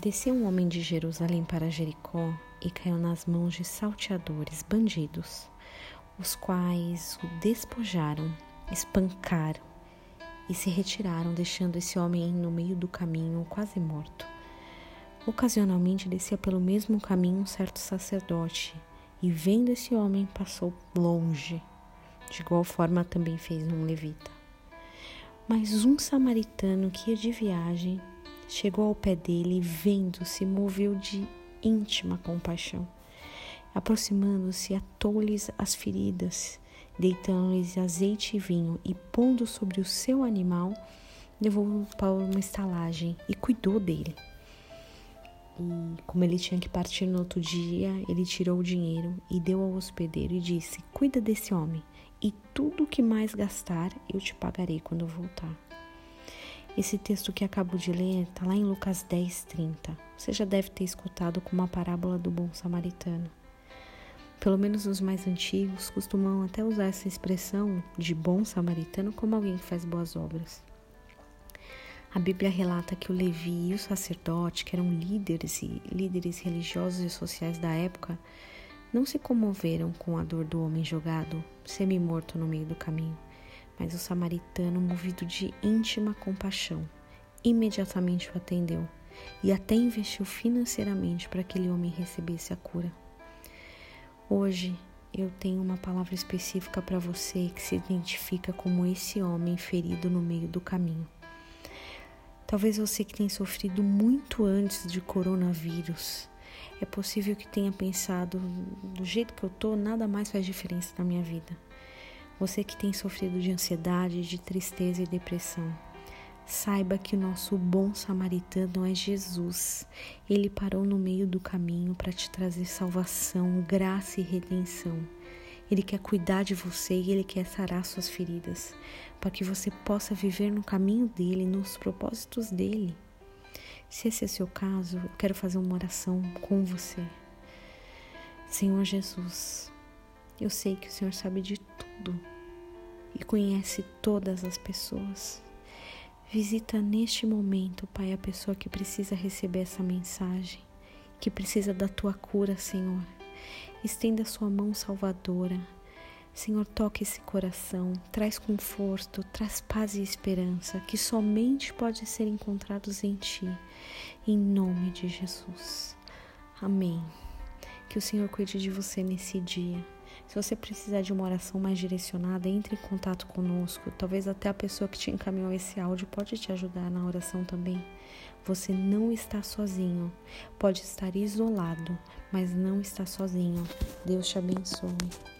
Desceu um homem de Jerusalém para Jericó e caiu nas mãos de salteadores, bandidos, os quais o despojaram, espancaram e se retiraram, deixando esse homem no meio do caminho, quase morto. Ocasionalmente descia pelo mesmo caminho um certo sacerdote, e vendo esse homem, passou longe. De igual forma também fez um levita. Mas um samaritano que ia de viagem chegou ao pé dele e, vendo-se, moveu de íntima compaixão. Aproximando-se, atou-lhes as feridas, deitando-lhes azeite e vinho, e pondo sobre o seu animal, levou-o para uma estalagem e cuidou dele. E como ele tinha que partir no outro dia, ele tirou o dinheiro e deu ao hospedeiro e disse: Cuida desse homem, e tudo o que mais gastar eu te pagarei quando voltar. Esse texto que acabo de ler está lá em Lucas 10, 30. Você já deve ter escutado como a parábola do bom samaritano. Pelo menos os mais antigos costumam até usar essa expressão de bom samaritano como alguém que faz boas obras. A Bíblia relata que o Levi e o sacerdote, que eram líderes e líderes religiosos e sociais da época, não se comoveram com a dor do homem jogado, semi-morto no meio do caminho. Mas o samaritano, movido de íntima compaixão, imediatamente o atendeu e até investiu financeiramente para que aquele homem recebesse a cura. Hoje eu tenho uma palavra específica para você que se identifica como esse homem ferido no meio do caminho. Talvez você que tenha sofrido muito antes de coronavírus, é possível que tenha pensado, do jeito que eu tô, nada mais faz diferença na minha vida. Você que tem sofrido de ansiedade, de tristeza e depressão, saiba que o nosso bom samaritano é Jesus. Ele parou no meio do caminho para te trazer salvação, graça e redenção. Ele quer cuidar de você e ele quer sarar suas feridas, para que você possa viver no caminho dele, nos propósitos dele. Se esse é seu caso, eu quero fazer uma oração com você. Senhor Jesus, eu sei que o Senhor sabe de tudo e conhece todas as pessoas. Visita neste momento, Pai, a pessoa que precisa receber essa mensagem, que precisa da tua cura, Senhor. Estenda a sua mão salvadora. Senhor, toque esse coração, traz conforto, traz paz e esperança que somente pode ser encontrados em Ti, em nome de Jesus. Amém. Que o Senhor cuide de você nesse dia. Se você precisar de uma oração mais direcionada, entre em contato conosco. Talvez até a pessoa que te encaminhou esse áudio pode te ajudar na oração também. Você não está sozinho. Pode estar isolado, mas não está sozinho. Deus te abençoe.